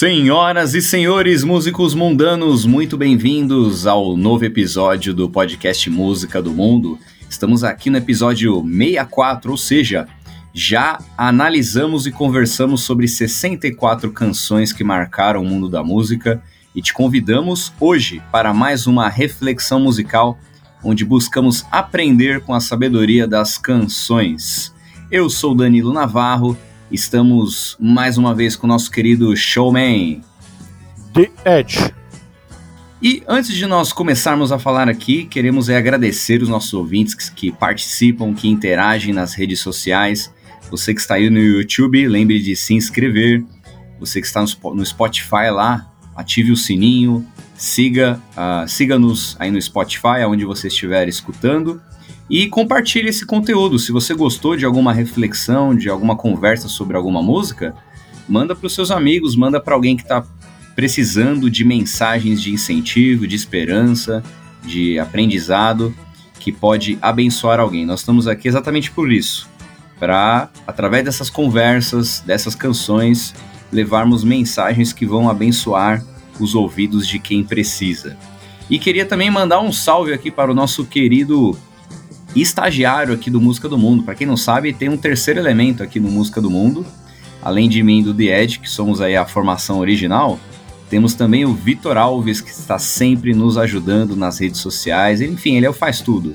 Senhoras e senhores músicos mundanos, muito bem-vindos ao novo episódio do podcast Música do Mundo. Estamos aqui no episódio 64, ou seja, já analisamos e conversamos sobre 64 canções que marcaram o mundo da música e te convidamos hoje para mais uma reflexão musical onde buscamos aprender com a sabedoria das canções. Eu sou Danilo Navarro Estamos mais uma vez com o nosso querido showman The Edge. E antes de nós começarmos a falar aqui, queremos é agradecer os nossos ouvintes que, que participam, que interagem nas redes sociais. Você que está aí no YouTube, lembre de se inscrever. Você que está no Spotify lá, ative o sininho, siga, uh, siga-nos aí no Spotify, onde você estiver escutando. E compartilhe esse conteúdo. Se você gostou de alguma reflexão, de alguma conversa sobre alguma música, manda para os seus amigos, manda para alguém que está precisando de mensagens de incentivo, de esperança, de aprendizado, que pode abençoar alguém. Nós estamos aqui exatamente por isso, para, através dessas conversas, dessas canções, levarmos mensagens que vão abençoar os ouvidos de quem precisa. E queria também mandar um salve aqui para o nosso querido estagiário aqui do Música do Mundo. Para quem não sabe, tem um terceiro elemento aqui no Música do Mundo. Além de mim e do The Edge, que somos aí a formação original, temos também o Vitor Alves, que está sempre nos ajudando nas redes sociais. Enfim, ele é o faz tudo.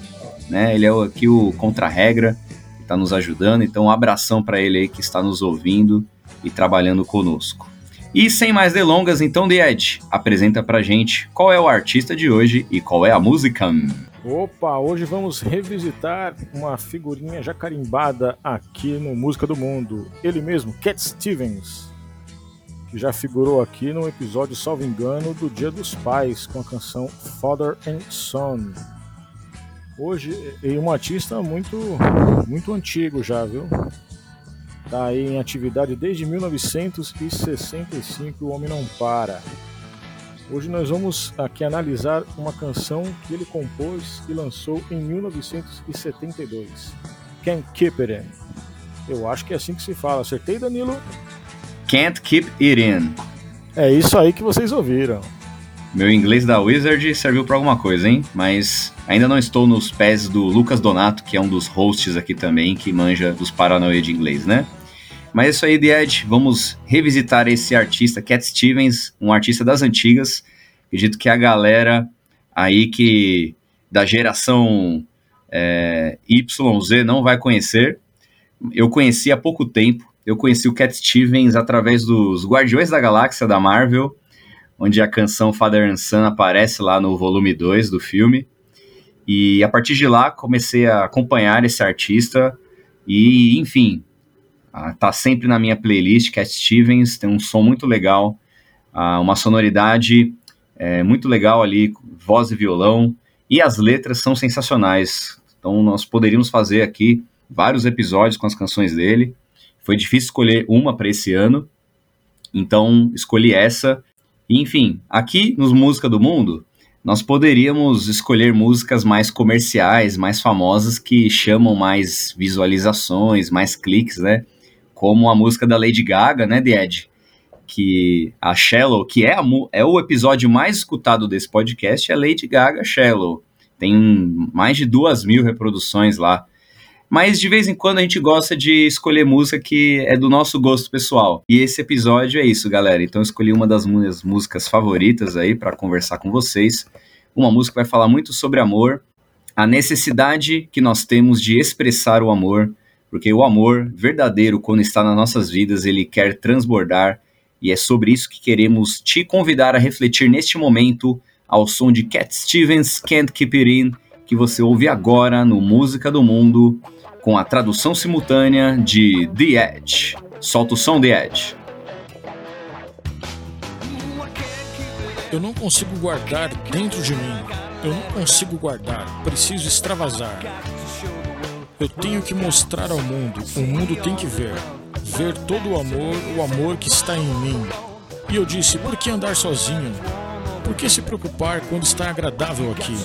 Né? Ele é aqui o contra-regra, está nos ajudando. Então, um abração para ele aí que está nos ouvindo e trabalhando conosco. E sem mais delongas, então, The Edge, apresenta pra gente qual é o artista de hoje e qual é a música. Opa, hoje vamos revisitar uma figurinha já carimbada aqui no Música do Mundo. Ele mesmo, Cat Stevens, que já figurou aqui no episódio, salvo engano, do Dia dos Pais, com a canção Father and Son. Hoje, é um artista muito, muito antigo já, viu? Tá aí em atividade desde 1965, o homem não para. Hoje nós vamos aqui analisar uma canção que ele compôs e lançou em 1972. Can't Keep It In. Eu acho que é assim que se fala. Acertei, Danilo? Can't Keep It In. É isso aí que vocês ouviram. Meu inglês da Wizard serviu para alguma coisa, hein? Mas ainda não estou nos pés do Lucas Donato, que é um dos hosts aqui também, que manja dos paranoia de inglês, né? Mas é isso aí, The Edge. Vamos revisitar esse artista, Cat Stevens, um artista das antigas. Acredito que a galera aí que da geração é, YZ não vai conhecer. Eu conheci há pouco tempo. Eu conheci o Cat Stevens através dos Guardiões da Galáxia da Marvel, onde a canção Father and Son aparece lá no volume 2 do filme. E a partir de lá comecei a acompanhar esse artista e, enfim, Uh, tá sempre na minha playlist, Cat Stevens, tem um som muito legal, uh, uma sonoridade é, muito legal ali, voz e violão, e as letras são sensacionais. Então nós poderíamos fazer aqui vários episódios com as canções dele. Foi difícil escolher uma para esse ano, então escolhi essa. Enfim, aqui nos Música do Mundo, nós poderíamos escolher músicas mais comerciais, mais famosas, que chamam mais visualizações, mais cliques, né? Como a música da Lady Gaga, né, The Edge, que a Shallow, que é, a, é o episódio mais escutado desse podcast, é Lady Gaga Shallow. Tem mais de duas mil reproduções lá. Mas de vez em quando a gente gosta de escolher música que é do nosso gosto pessoal. E esse episódio é isso, galera. Então eu escolhi uma das minhas músicas favoritas aí para conversar com vocês. Uma música que vai falar muito sobre amor, a necessidade que nós temos de expressar o amor porque o amor verdadeiro, quando está nas nossas vidas, ele quer transbordar, e é sobre isso que queremos te convidar a refletir neste momento ao som de Cat Stevens Can't Keep It In, que você ouve agora no Música do Mundo, com a tradução simultânea de The Edge. Solta o som, The Edge. Eu não consigo guardar dentro de mim. Eu não consigo guardar. Preciso extravasar. Eu tenho que mostrar ao mundo, o mundo tem que ver. Ver todo o amor, o amor que está em mim. E eu disse: por que andar sozinho? Por que se preocupar quando está agradável aqui?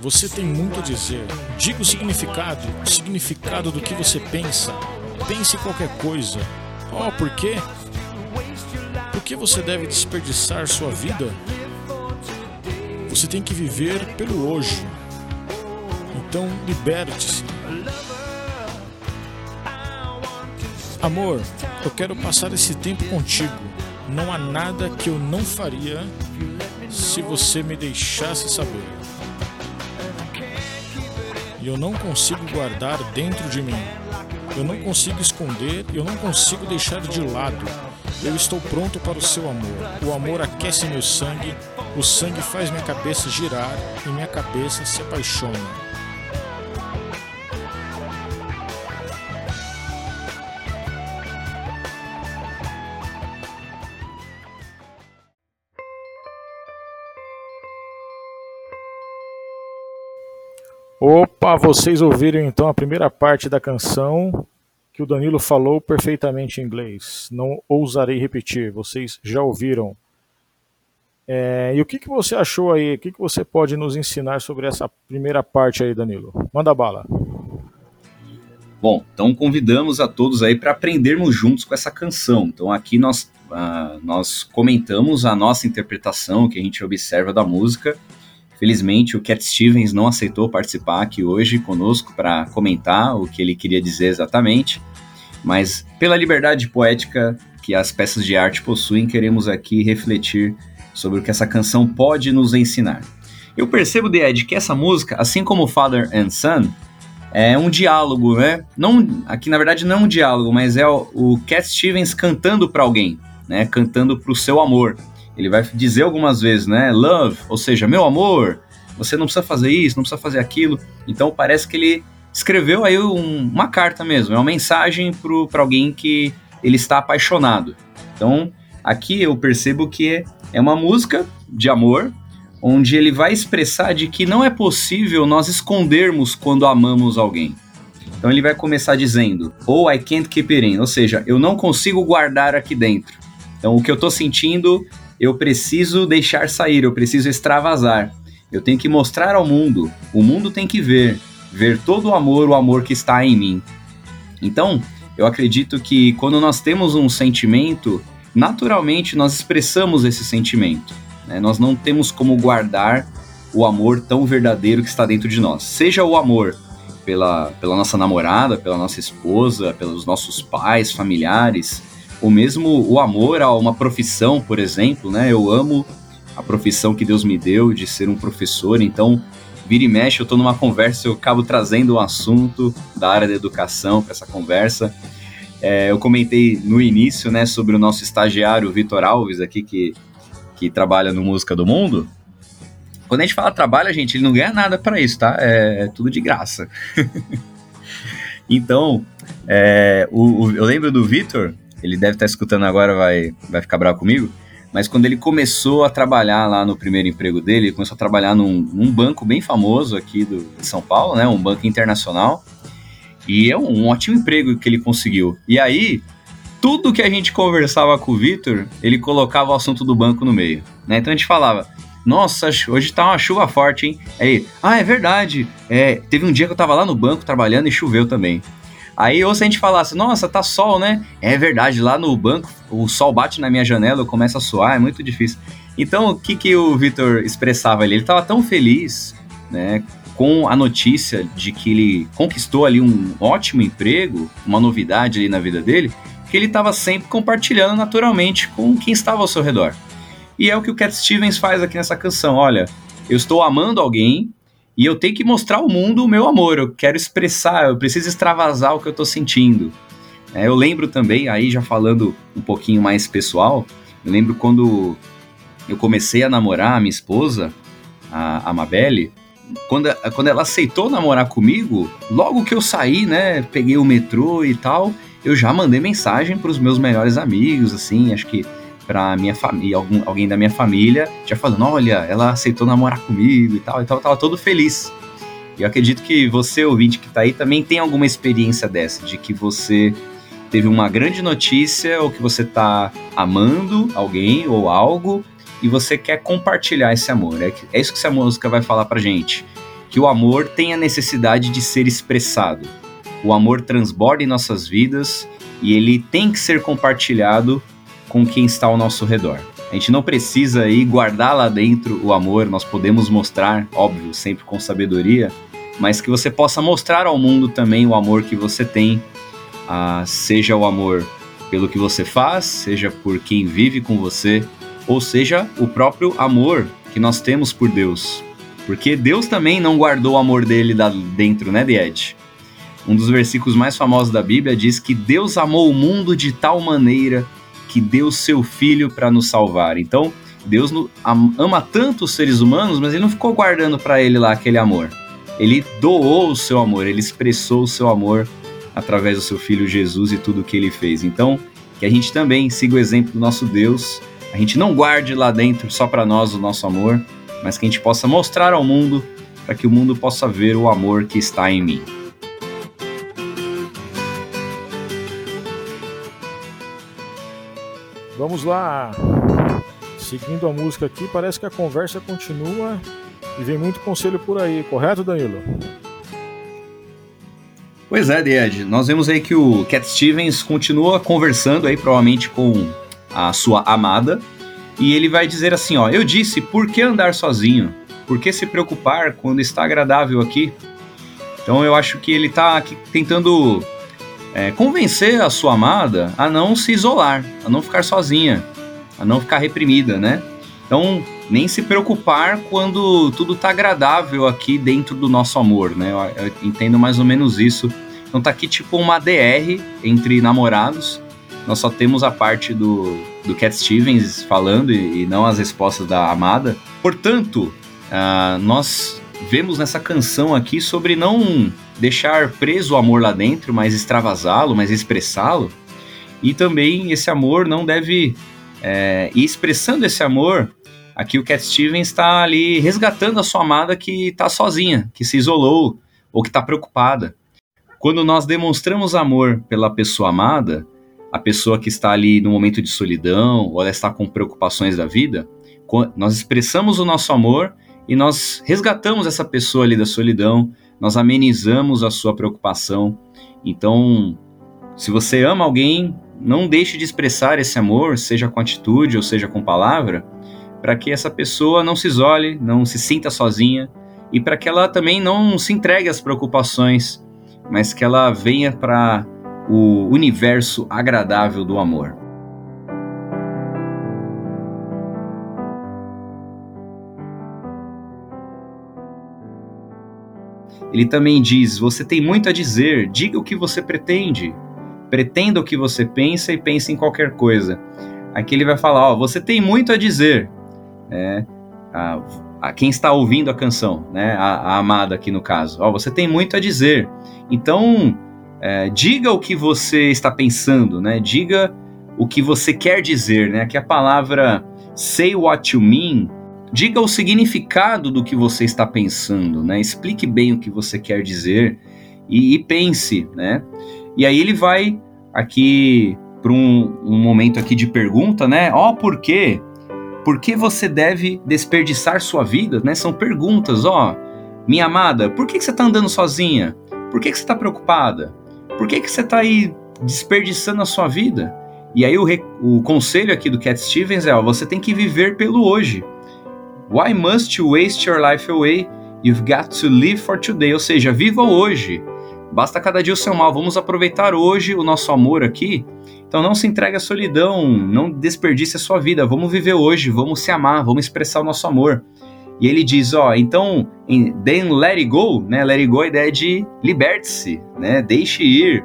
Você tem muito a dizer. Diga o significado, o significado do que você pensa. Pense qualquer coisa. Oh, por quê? que você deve desperdiçar sua vida? Você tem que viver pelo hoje. Então, liberte-se. Amor, eu quero passar esse tempo contigo. Não há nada que eu não faria se você me deixasse saber. E eu não consigo guardar dentro de mim. Eu não consigo esconder eu não consigo deixar de lado. Eu estou pronto para o seu amor. O amor aquece meu sangue, o sangue faz minha cabeça girar e minha cabeça se apaixona. Opa, vocês ouviram então a primeira parte da canção que o Danilo falou perfeitamente em inglês. Não ousarei repetir, vocês já ouviram. É, e o que, que você achou aí? O que, que você pode nos ensinar sobre essa primeira parte aí, Danilo? Manda bala. Bom, então convidamos a todos aí para aprendermos juntos com essa canção. Então aqui nós, uh, nós comentamos a nossa interpretação, que a gente observa da música Felizmente, o Cat Stevens não aceitou participar aqui hoje conosco para comentar o que ele queria dizer exatamente, mas pela liberdade poética que as peças de arte possuem, queremos aqui refletir sobre o que essa canção pode nos ensinar. Eu percebo, The Ed, que essa música, assim como Father and Son, é um diálogo, né? Não, aqui na verdade não é um diálogo, mas é o, o Cat Stevens cantando para alguém, né? Cantando para o seu amor. Ele vai dizer algumas vezes, né? Love, ou seja, meu amor, você não precisa fazer isso, não precisa fazer aquilo. Então parece que ele escreveu aí um, uma carta mesmo, é uma mensagem para alguém que ele está apaixonado. Então aqui eu percebo que é uma música de amor, onde ele vai expressar de que não é possível nós escondermos quando amamos alguém. Então ele vai começar dizendo, ou oh, I can't keep it in, ou seja, eu não consigo guardar aqui dentro. Então o que eu estou sentindo eu preciso deixar sair, eu preciso extravasar. Eu tenho que mostrar ao mundo, o mundo tem que ver, ver todo o amor, o amor que está em mim. Então, eu acredito que quando nós temos um sentimento, naturalmente nós expressamos esse sentimento. Né? Nós não temos como guardar o amor tão verdadeiro que está dentro de nós. Seja o amor pela, pela nossa namorada, pela nossa esposa, pelos nossos pais, familiares, ou mesmo o amor a uma profissão, por exemplo, né? Eu amo a profissão que Deus me deu de ser um professor, então vira e mexe, eu estou numa conversa, eu acabo trazendo um assunto da área da educação para essa conversa. É, eu comentei no início, né, sobre o nosso estagiário Vitor Alves aqui, que, que trabalha no Música do Mundo. Quando a gente fala trabalho, gente, ele não ganha nada para isso, tá? É, é, tudo de graça. então, é, o, o, eu lembro do Vitor, ele deve estar tá escutando agora, vai, vai ficar bravo comigo. Mas quando ele começou a trabalhar lá no primeiro emprego dele, ele começou a trabalhar num, num banco bem famoso aqui do, de São Paulo, né? Um banco internacional. E é um, um ótimo emprego que ele conseguiu. E aí, tudo que a gente conversava com o Vitor, ele colocava o assunto do banco no meio. Né? Então a gente falava, nossa, hoje tá uma chuva forte, hein? Aí, ah, é verdade. É, teve um dia que eu tava lá no banco trabalhando e choveu também. Aí ou se a gente falasse, nossa, tá sol, né? É verdade, lá no banco o sol bate na minha janela, eu começo a suar, é muito difícil. Então, o que, que o Vitor expressava ali? Ele estava tão feliz, né, com a notícia de que ele conquistou ali um ótimo emprego, uma novidade ali na vida dele, que ele estava sempre compartilhando naturalmente com quem estava ao seu redor. E é o que o Cat Stevens faz aqui nessa canção. Olha, eu estou amando alguém, e eu tenho que mostrar ao mundo o meu amor, eu quero expressar, eu preciso extravasar o que eu tô sentindo. É, eu lembro também, aí já falando um pouquinho mais pessoal, eu lembro quando eu comecei a namorar a minha esposa, a, a Mabelle, quando, quando ela aceitou namorar comigo, logo que eu saí, né, peguei o metrô e tal, eu já mandei mensagem para os meus melhores amigos, assim, acho que pra minha família, algum, alguém da minha família, já falando, olha, ela aceitou namorar comigo e tal, então eu tava todo feliz. E eu acredito que você, ouvinte que tá aí, também tem alguma experiência dessa, de que você teve uma grande notícia ou que você tá amando alguém ou algo e você quer compartilhar esse amor. É, é isso que essa música vai falar pra gente. Que o amor tem a necessidade de ser expressado. O amor transborda em nossas vidas e ele tem que ser compartilhado com quem está ao nosso redor. A gente não precisa ir guardar lá dentro o amor, nós podemos mostrar, óbvio, sempre com sabedoria, mas que você possa mostrar ao mundo também o amor que você tem, ah, seja o amor pelo que você faz, seja por quem vive com você, ou seja, o próprio amor que nós temos por Deus. Porque Deus também não guardou o amor dele lá dentro, né, Ed? Um dos versículos mais famosos da Bíblia diz que Deus amou o mundo de tal maneira que deu seu filho para nos salvar. Então, Deus ama tanto os seres humanos, mas ele não ficou guardando para ele lá aquele amor. Ele doou o seu amor, ele expressou o seu amor através do seu filho Jesus e tudo o que ele fez. Então, que a gente também siga o exemplo do nosso Deus, a gente não guarde lá dentro só para nós o nosso amor, mas que a gente possa mostrar ao mundo para que o mundo possa ver o amor que está em mim. Vamos lá. Seguindo a música aqui, parece que a conversa continua e vem muito conselho por aí, correto, Danilo? Pois é, Ed. Nós vemos aí que o Cat Stevens continua conversando aí, provavelmente com a sua amada, e ele vai dizer assim, ó, eu disse, por que andar sozinho? Por que se preocupar quando está agradável aqui? Então eu acho que ele está tentando é, convencer a sua amada a não se isolar, a não ficar sozinha, a não ficar reprimida, né? Então, nem se preocupar quando tudo tá agradável aqui dentro do nosso amor, né? Eu, eu entendo mais ou menos isso. Então tá aqui tipo uma DR entre namorados. Nós só temos a parte do, do Cat Stevens falando e, e não as respostas da amada. Portanto, uh, nós vemos nessa canção aqui sobre não deixar preso o amor lá dentro, mas extravasá-lo, mas expressá-lo. E também esse amor não deve. É, e expressando esse amor, aqui o Cat Stevens está ali resgatando a sua amada que está sozinha, que se isolou ou que está preocupada. Quando nós demonstramos amor pela pessoa amada, a pessoa que está ali no momento de solidão ou ela está com preocupações da vida, nós expressamos o nosso amor e nós resgatamos essa pessoa ali da solidão, nós amenizamos a sua preocupação. Então, se você ama alguém, não deixe de expressar esse amor, seja com atitude ou seja com palavra, para que essa pessoa não se isole, não se sinta sozinha e para que ela também não se entregue às preocupações, mas que ela venha para o universo agradável do amor. Ele também diz: Você tem muito a dizer, diga o que você pretende. Pretenda o que você pensa e pense em qualquer coisa. Aqui ele vai falar: Ó, você tem muito a dizer. É, a, a, quem está ouvindo a canção, né? A, a amada aqui no caso. Ó, você tem muito a dizer. Então, é, diga o que você está pensando, né? Diga o que você quer dizer, né? Aqui a palavra say what you mean Diga o significado do que você está pensando, né? Explique bem o que você quer dizer e, e pense, né? E aí ele vai aqui para um, um, momento aqui de pergunta, né? Ó, oh, por quê? Por que você deve desperdiçar sua vida? Né? São perguntas, ó. Oh, minha amada, por que, que você está andando sozinha? Por que, que você está preocupada? Por que, que você está aí desperdiçando a sua vida? E aí o, o conselho aqui do Cat Stevens é, ó, você tem que viver pelo hoje. Why must you waste your life away? You've got to live for today. Ou seja, viva hoje. Basta cada dia o seu mal. Vamos aproveitar hoje o nosso amor aqui. Então não se entregue à solidão, não desperdice a sua vida. Vamos viver hoje, vamos se amar, vamos expressar o nosso amor. E ele diz, ó, então, then let it go, né? Let it go é a ideia de liberte-se, né? Deixe ir.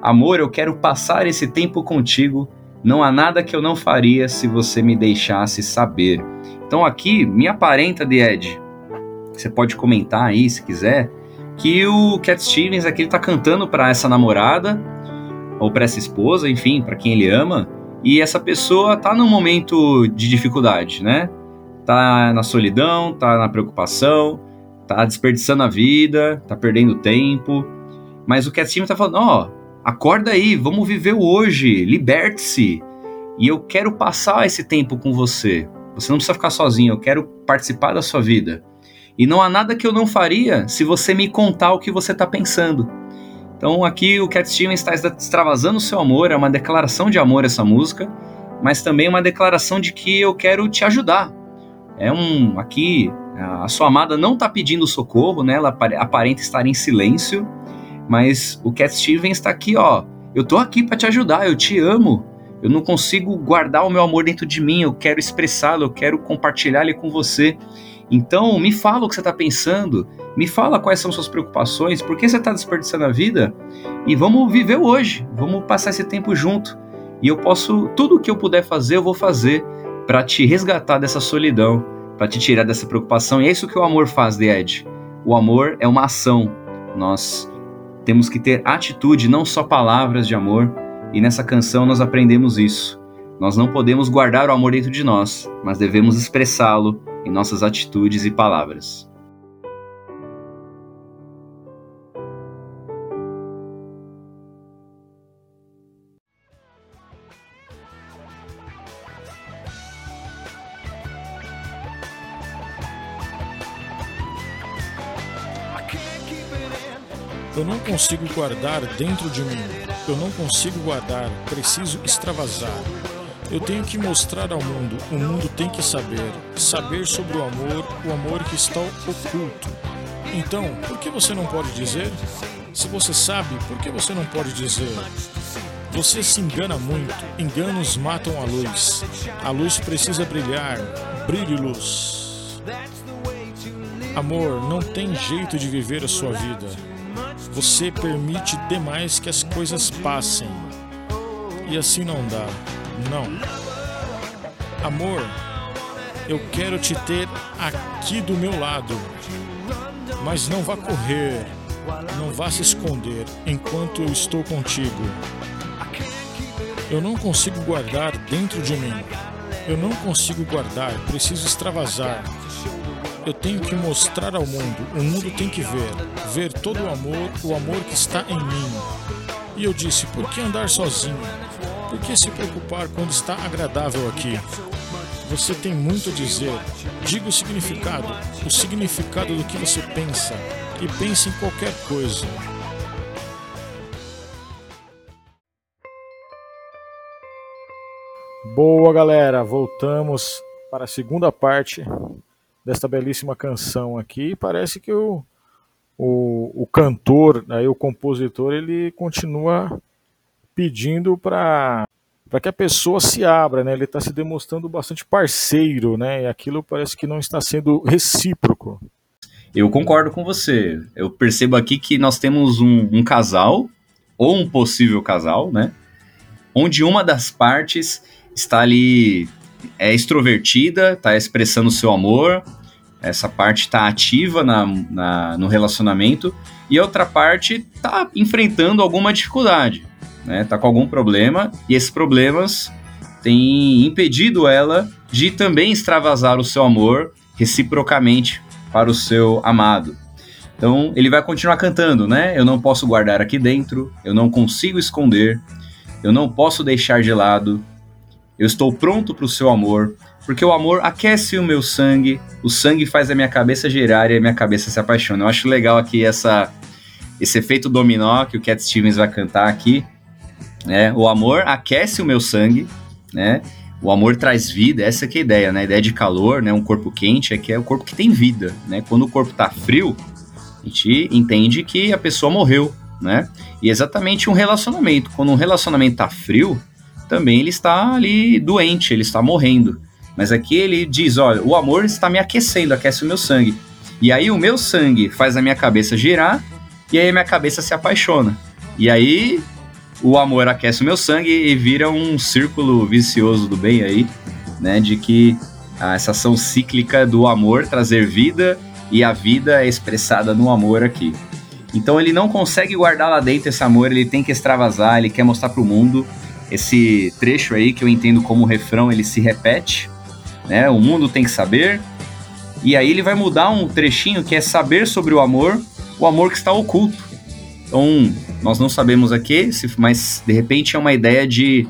Amor, eu quero passar esse tempo contigo. Não há nada que eu não faria se você me deixasse saber. Então aqui me aparenta de Ed. Você pode comentar aí se quiser que o Cat Stevens aqui está cantando para essa namorada ou para essa esposa, enfim, para quem ele ama, e essa pessoa tá num momento de dificuldade, né? Tá na solidão, tá na preocupação, tá desperdiçando a vida, tá perdendo tempo. Mas o Cat Stevens tá falando, ó, oh, acorda aí, vamos viver o hoje, liberte-se. E eu quero passar esse tempo com você. Você não precisa ficar sozinho, eu quero participar da sua vida. E não há nada que eu não faria se você me contar o que você está pensando. Então aqui o Cat Stevens está extravasando o seu amor, é uma declaração de amor essa música. mas também uma declaração de que eu quero te ajudar. É um aqui a sua amada não está pedindo socorro, né? Ela aparenta estar em silêncio, mas o Cat Stevens está aqui, ó. Eu tô aqui para te ajudar, eu te amo. Eu não consigo guardar o meu amor dentro de mim, eu quero expressá-lo, eu quero compartilhar ele com você. Então, me fala o que você está pensando, me fala quais são suas preocupações, por que você está desperdiçando a vida e vamos viver hoje, vamos passar esse tempo junto. E eu posso, tudo o que eu puder fazer, eu vou fazer para te resgatar dessa solidão, para te tirar dessa preocupação. E é isso que o amor faz, The Ed. O amor é uma ação. Nós temos que ter atitude, não só palavras de amor. E nessa canção nós aprendemos isso. Nós não podemos guardar o amor dentro de nós, mas devemos expressá-lo em nossas atitudes e palavras. Eu não consigo guardar dentro de mim. Eu não consigo guardar. Preciso extravasar. Eu tenho que mostrar ao mundo. O mundo tem que saber. Saber sobre o amor, o amor que está oculto. Então, por que você não pode dizer? Se você sabe, por que você não pode dizer? Você se engana muito. Enganos matam a luz. A luz precisa brilhar. Brilhe luz. Amor, não tem jeito de viver a sua vida. Você permite demais que as coisas passem. E assim não dá. Não. Amor, eu quero te ter aqui do meu lado. Mas não vá correr. Não vá se esconder enquanto eu estou contigo. Eu não consigo guardar dentro de mim. Eu não consigo guardar, preciso extravasar. Eu tenho que mostrar ao mundo, o mundo tem que ver, ver todo o amor, o amor que está em mim. E eu disse: por que andar sozinho? Por que se preocupar quando está agradável aqui? Você tem muito a dizer. Diga o significado, o significado do que você pensa, e pense em qualquer coisa. Boa, galera. Voltamos para a segunda parte desta belíssima canção aqui. Parece que o, o, o cantor, aí, o compositor, ele continua pedindo para para que a pessoa se abra, né? Ele está se demonstrando bastante parceiro, né? E aquilo parece que não está sendo recíproco. Eu concordo com você. Eu percebo aqui que nós temos um, um casal ou um possível casal, né? Onde uma das partes está ali é extrovertida, está expressando seu amor, essa parte está ativa na, na, no relacionamento e a outra parte está enfrentando alguma dificuldade, né? Tá com algum problema e esses problemas têm impedido ela de também extravasar o seu amor reciprocamente para o seu amado. Então ele vai continuar cantando, né? Eu não posso guardar aqui dentro, eu não consigo esconder, eu não posso deixar de lado, eu estou pronto para o seu amor, porque o amor aquece o meu sangue, o sangue faz a minha cabeça girar e a minha cabeça se apaixona. Eu acho legal aqui essa, esse efeito dominó que o Cat Stevens vai cantar aqui. Né? O amor aquece o meu sangue, né? O amor traz vida, essa é a ideia, né? A ideia de calor, né? Um corpo quente é que é o corpo que tem vida, né? Quando o corpo tá frio, a gente entende que a pessoa morreu, né? E é exatamente um relacionamento. Quando um relacionamento tá frio, também ele está ali doente, ele está morrendo. Mas aqui ele diz: olha, o amor está me aquecendo, aquece o meu sangue. E aí o meu sangue faz a minha cabeça girar, e aí a minha cabeça se apaixona. E aí o amor aquece o meu sangue e vira um círculo vicioso do bem aí, né? De que ah, essa ação cíclica do amor trazer vida e a vida é expressada no amor aqui. Então ele não consegue guardar lá dentro esse amor, ele tem que extravasar, ele quer mostrar para o mundo. Esse trecho aí que eu entendo como refrão, ele se repete né? O mundo tem que saber. E aí ele vai mudar um trechinho que é saber sobre o amor, o amor que está oculto. Então, nós não sabemos aqui, mas de repente é uma ideia de,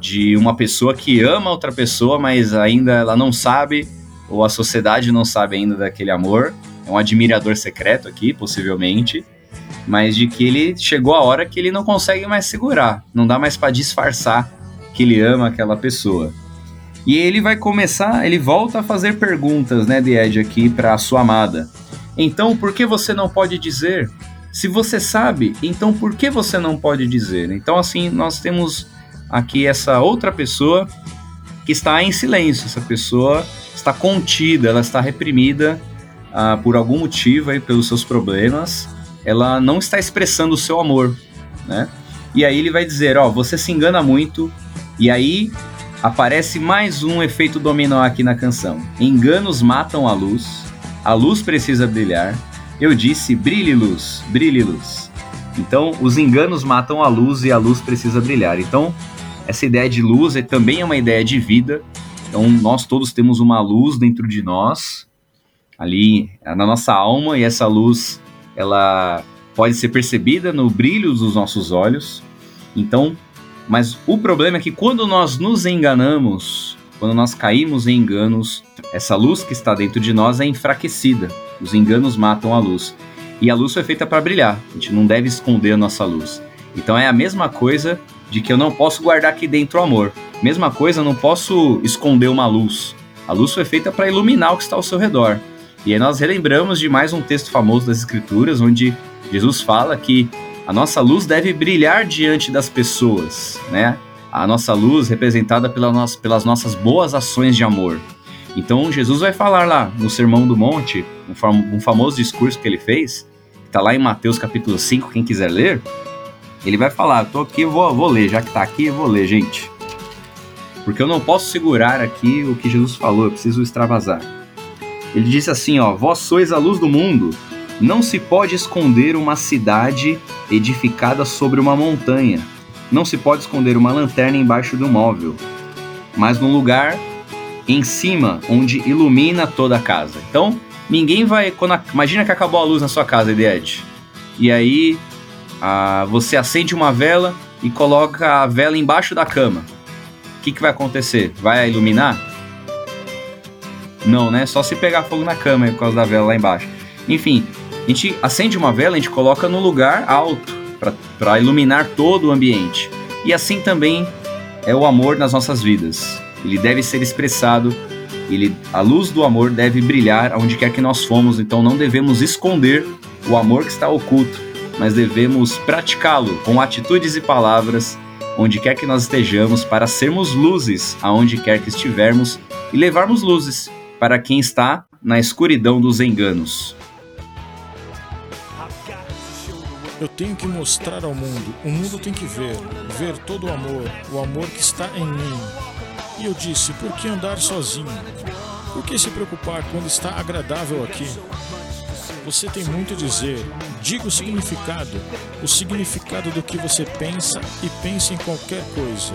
de uma pessoa que ama outra pessoa, mas ainda ela não sabe, ou a sociedade não sabe ainda daquele amor. É um admirador secreto aqui, possivelmente, mas de que ele chegou a hora que ele não consegue mais segurar, não dá mais para disfarçar que ele ama aquela pessoa. E ele vai começar, ele volta a fazer perguntas, né, de Ed aqui para sua amada. Então, por que você não pode dizer? Se você sabe, então por que você não pode dizer? Então, assim, nós temos aqui essa outra pessoa que está em silêncio. Essa pessoa está contida, ela está reprimida ah, por algum motivo aí, pelos seus problemas. Ela não está expressando o seu amor, né? E aí ele vai dizer, ó, você se engana muito. E aí aparece mais um efeito dominó aqui na canção. Enganos matam a luz, a luz precisa brilhar. Eu disse, brilhe luz, brilhe luz. Então, os enganos matam a luz e a luz precisa brilhar. Então, essa ideia de luz é, também é uma ideia de vida. Então, nós todos temos uma luz dentro de nós, ali na nossa alma, e essa luz, ela pode ser percebida no brilho dos nossos olhos. Então, mas o problema é que quando nós nos enganamos, quando nós caímos em enganos, essa luz que está dentro de nós é enfraquecida. Os enganos matam a luz. E a luz foi feita para brilhar. A gente não deve esconder a nossa luz. Então é a mesma coisa de que eu não posso guardar aqui dentro o amor. Mesma coisa, eu não posso esconder uma luz. A luz foi feita para iluminar o que está ao seu redor. E aí nós relembramos de mais um texto famoso das Escrituras, onde Jesus fala que a nossa luz deve brilhar diante das pessoas, né? A nossa luz representada pela no pelas nossas boas ações de amor. Então Jesus vai falar lá no Sermão do Monte, um, fam um famoso discurso que ele fez, que está lá em Mateus capítulo 5, quem quiser ler, ele vai falar, tô aqui, vou, vou ler, já que está aqui, vou ler, gente. Porque eu não posso segurar aqui o que Jesus falou, eu preciso extravasar. Ele disse assim, ó, vós sois a luz do mundo, não se pode esconder uma cidade edificada sobre uma montanha. Não se pode esconder uma lanterna embaixo do móvel, mas num lugar em cima, onde ilumina toda a casa. Então, ninguém vai. A, imagina que acabou a luz na sua casa, Ed. E aí a, você acende uma vela e coloca a vela embaixo da cama. O que, que vai acontecer? Vai iluminar? Não, né? Só se pegar fogo na cama por causa da vela lá embaixo. Enfim, a gente acende uma vela, a gente coloca no lugar alto para iluminar todo o ambiente. E assim também é o amor nas nossas vidas. Ele deve ser expressado, ele, a luz do amor deve brilhar aonde quer que nós fomos, então não devemos esconder o amor que está oculto, mas devemos praticá-lo com atitudes e palavras onde quer que nós estejamos para sermos luzes aonde quer que estivermos e levarmos luzes para quem está na escuridão dos enganos. Eu tenho que mostrar ao mundo, o mundo tem que ver, ver todo o amor, o amor que está em mim. E eu disse: por que andar sozinho? Por que se preocupar quando está agradável aqui? Você tem muito a dizer. Diga o significado, o significado do que você pensa e pense em qualquer coisa.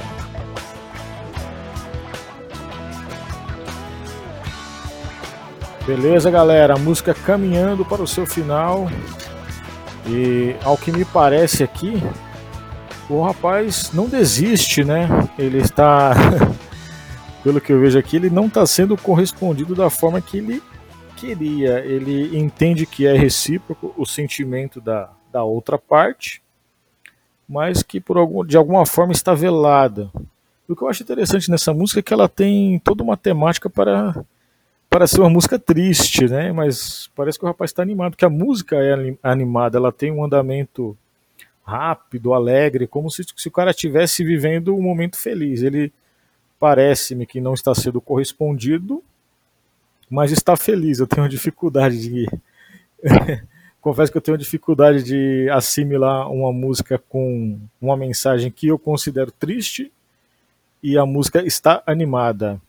Beleza, galera. A música caminhando para o seu final. E ao que me parece aqui, o rapaz não desiste, né? Ele está, pelo que eu vejo aqui, ele não está sendo correspondido da forma que ele queria. Ele entende que é recíproco o sentimento da, da outra parte, mas que por algum, de alguma forma está velada. O que eu acho interessante nessa música é que ela tem toda uma temática para para ser uma música triste, né? Mas parece que o rapaz está animado, porque a música é animada, ela tem um andamento rápido, alegre, como se, se o cara estivesse vivendo um momento feliz. Ele parece-me que não está sendo correspondido, mas está feliz. Eu tenho dificuldade de. Confesso que eu tenho dificuldade de assimilar uma música com uma mensagem que eu considero triste e a música está animada.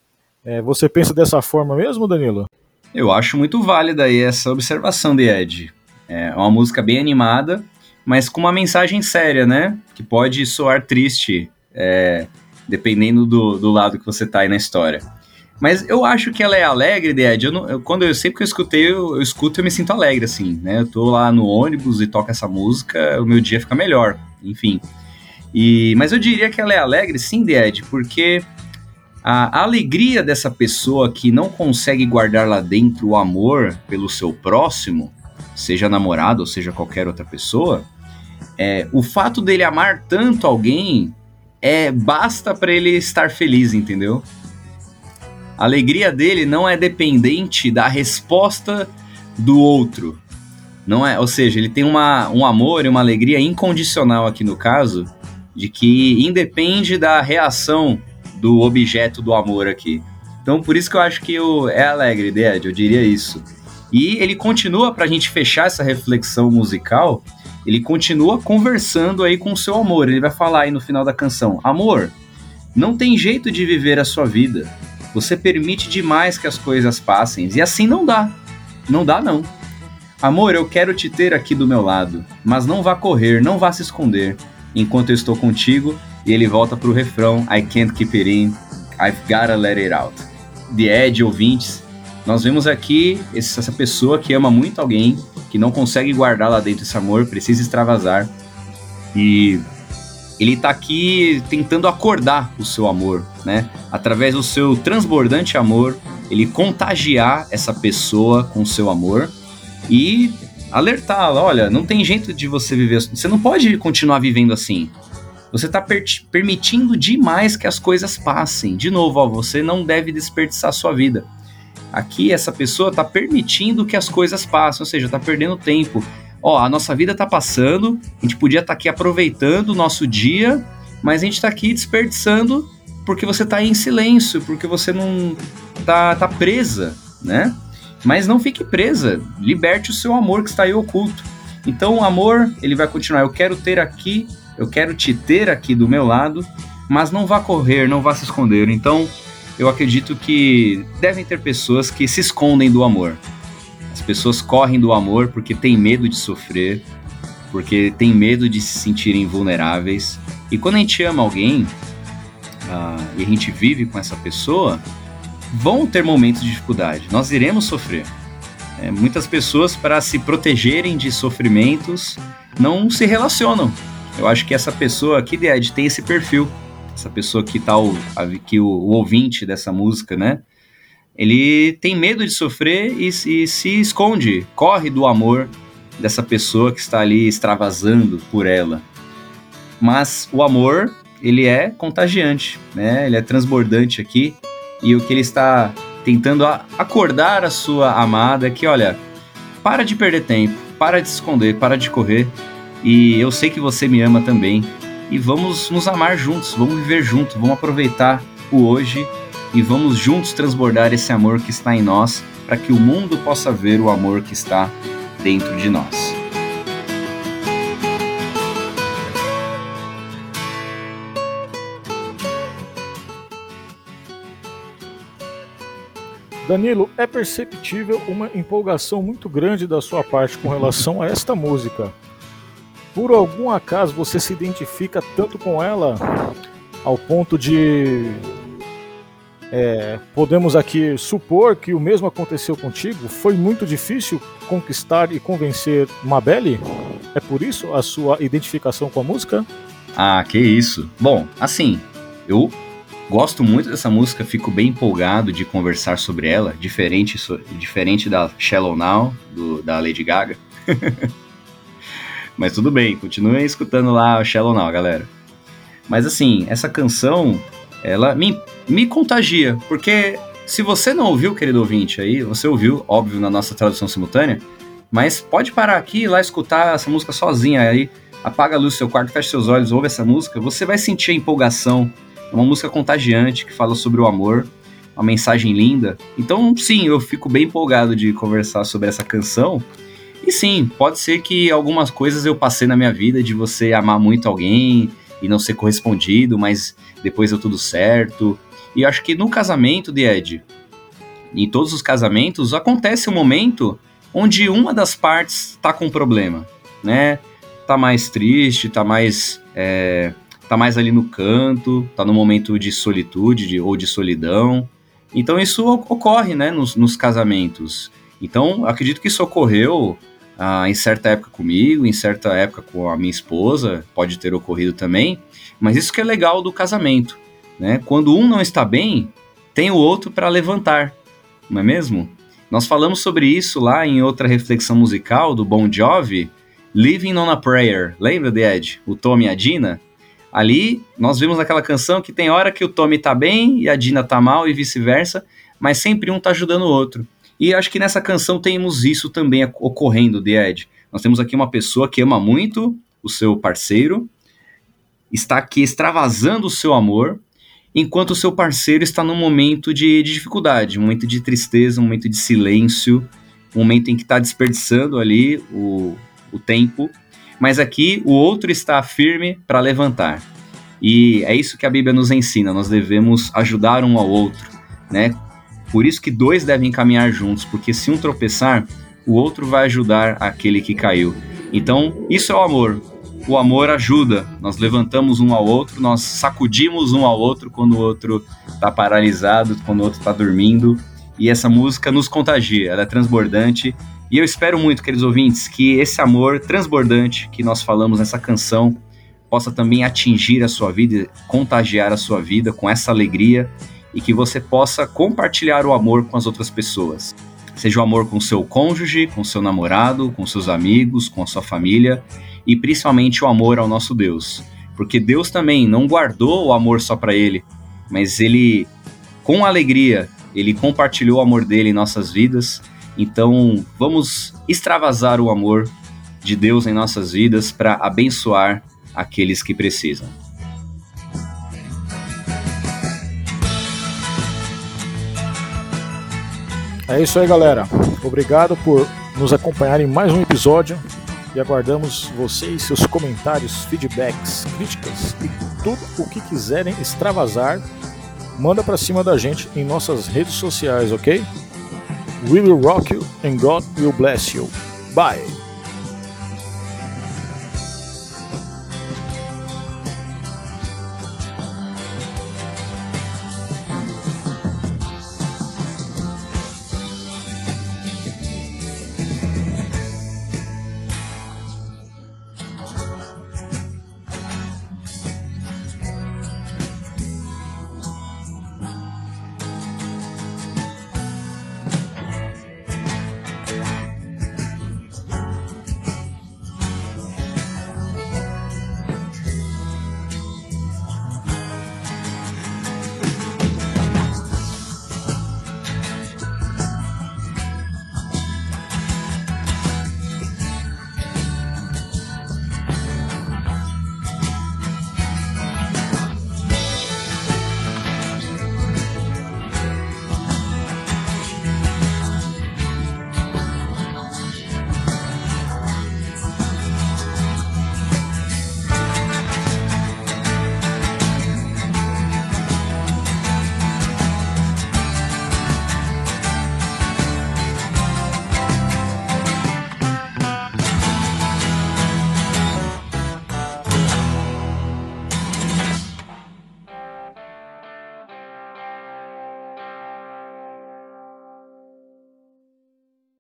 É, você pensa dessa forma mesmo, Danilo? Eu acho muito válida aí essa observação de Ed. É uma música bem animada, mas com uma mensagem séria, né? Que pode soar triste, é, dependendo do, do lado que você tá aí na história. Mas eu acho que ela é alegre, de Ed. Eu eu, quando eu sempre que eu escutei, eu, eu escuto eu me sinto alegre, assim, né? Eu tô lá no ônibus e toco essa música, o meu dia fica melhor, enfim. E, mas eu diria que ela é alegre, sim, de Ed, porque a alegria dessa pessoa que não consegue guardar lá dentro o amor pelo seu próximo, seja namorado ou seja qualquer outra pessoa, é, o fato dele amar tanto alguém é basta para ele estar feliz, entendeu? A alegria dele não é dependente da resposta do outro. Não é, ou seja, ele tem uma, um amor e uma alegria incondicional aqui no caso, de que independe da reação do objeto do amor aqui. Então, por isso que eu acho que o, é alegre, Ed, eu diria isso. E ele continua, para a gente fechar essa reflexão musical, ele continua conversando aí com o seu amor. Ele vai falar aí no final da canção: Amor, não tem jeito de viver a sua vida. Você permite demais que as coisas passem. E assim não dá. Não dá, não. Amor, eu quero te ter aqui do meu lado, mas não vá correr, não vá se esconder enquanto eu estou contigo. E ele volta pro refrão: I can't keep it in, I've gotta let it out. The Edge, ouvintes, nós vemos aqui essa pessoa que ama muito alguém, que não consegue guardar lá dentro esse amor, precisa extravasar. E ele está aqui tentando acordar o seu amor, né? Através do seu transbordante amor, ele contagiar essa pessoa com o seu amor e alertá-la, olha, não tem jeito de você viver, você não pode continuar vivendo assim. Você está per permitindo demais que as coisas passem. De novo, ó, você não deve desperdiçar sua vida. Aqui essa pessoa está permitindo que as coisas passem, ou seja, está perdendo tempo. Ó, a nossa vida está passando, a gente podia estar tá aqui aproveitando o nosso dia, mas a gente está aqui desperdiçando porque você está em silêncio, porque você não tá, tá presa, né? Mas não fique presa, liberte o seu amor que está aí oculto. Então o amor, ele vai continuar, eu quero ter aqui, eu quero te ter aqui do meu lado, mas não vá correr, não vá se esconder. Então, eu acredito que devem ter pessoas que se escondem do amor. As pessoas correm do amor porque têm medo de sofrer, porque têm medo de se sentirem vulneráveis. E quando a gente ama alguém uh, e a gente vive com essa pessoa, vão ter momentos de dificuldade. Nós iremos sofrer. É, muitas pessoas, para se protegerem de sofrimentos, não se relacionam. Eu acho que essa pessoa aqui, Ed, tem esse perfil essa pessoa que tá o, que o, o, ouvinte dessa música, né? Ele tem medo de sofrer e, e se esconde, corre do amor dessa pessoa que está ali extravasando por ela. Mas o amor, ele é contagiante, né? Ele é transbordante aqui e o que ele está tentando acordar a sua amada é que, olha, para de perder tempo, para de se esconder, para de correr. E eu sei que você me ama também e vamos nos amar juntos, vamos viver juntos, vamos aproveitar o hoje e vamos juntos transbordar esse amor que está em nós para que o mundo possa ver o amor que está dentro de nós. Danilo, é perceptível uma empolgação muito grande da sua parte com relação a esta música por algum acaso você se identifica tanto com ela ao ponto de é, podemos aqui supor que o mesmo aconteceu contigo? Foi muito difícil conquistar e convencer Mabelle? É por isso a sua identificação com a música? Ah, que isso. Bom, assim, eu gosto muito dessa música, fico bem empolgado de conversar sobre ela, diferente, diferente da Shallow Now, do, da Lady Gaga. Mas tudo bem, continuem escutando lá o Shallow Now, galera. Mas assim, essa canção, ela me, me contagia, porque se você não ouviu, querido ouvinte, aí, você ouviu, óbvio, na nossa tradução simultânea, mas pode parar aqui e lá escutar essa música sozinha aí, apaga a luz do seu quarto, fecha seus olhos, ouve essa música, você vai sentir a empolgação. É uma música contagiante que fala sobre o amor, uma mensagem linda. Então, sim, eu fico bem empolgado de conversar sobre essa canção. E sim, pode ser que algumas coisas eu passei na minha vida de você amar muito alguém e não ser correspondido, mas depois deu tudo certo. E acho que no casamento de Ed, em todos os casamentos, acontece um momento onde uma das partes tá com problema, né? Tá mais triste, tá mais. É, tá mais ali no canto, tá no momento de solitude de, ou de solidão. Então isso ocorre, né, nos, nos casamentos. Então, acredito que isso ocorreu ah, em certa época comigo, em certa época com a minha esposa, pode ter ocorrido também, mas isso que é legal do casamento, né? Quando um não está bem, tem o outro para levantar, não é mesmo? Nós falamos sobre isso lá em outra reflexão musical do Bon Jovi, Living on a Prayer. Lembra, de Ed? O Tom e a Dina? Ali, nós vimos naquela canção que tem hora que o Tommy tá bem e a Dina tá mal e vice-versa, mas sempre um tá ajudando o outro. E acho que nessa canção temos isso também ocorrendo, The Ed. Nós temos aqui uma pessoa que ama muito o seu parceiro, está aqui extravasando o seu amor, enquanto o seu parceiro está num momento de, de dificuldade, um momento de tristeza, um momento de silêncio, um momento em que está desperdiçando ali o, o tempo mas aqui o outro está firme para levantar. E é isso que a Bíblia nos ensina, nós devemos ajudar um ao outro, né? Por isso que dois devem caminhar juntos, porque se um tropeçar, o outro vai ajudar aquele que caiu. Então, isso é o amor. O amor ajuda. Nós levantamos um ao outro, nós sacudimos um ao outro quando o outro está paralisado, quando o outro está dormindo. E essa música nos contagia, ela é transbordante e eu espero muito, queridos ouvintes, que esse amor transbordante que nós falamos nessa canção possa também atingir a sua vida, contagiar a sua vida com essa alegria e que você possa compartilhar o amor com as outras pessoas. Seja o amor com seu cônjuge, com seu namorado, com seus amigos, com a sua família e principalmente o amor ao nosso Deus. Porque Deus também não guardou o amor só para ele, mas ele com alegria, ele compartilhou o amor dele em nossas vidas então, vamos extravasar o amor de Deus em nossas vidas para abençoar aqueles que precisam. É isso aí, galera. Obrigado por nos acompanhar em mais um episódio e aguardamos vocês, seus comentários, feedbacks, críticas e tudo o que quiserem extravasar. Manda para cima da gente em nossas redes sociais, ok? We will rock you and God will bless you. Bye.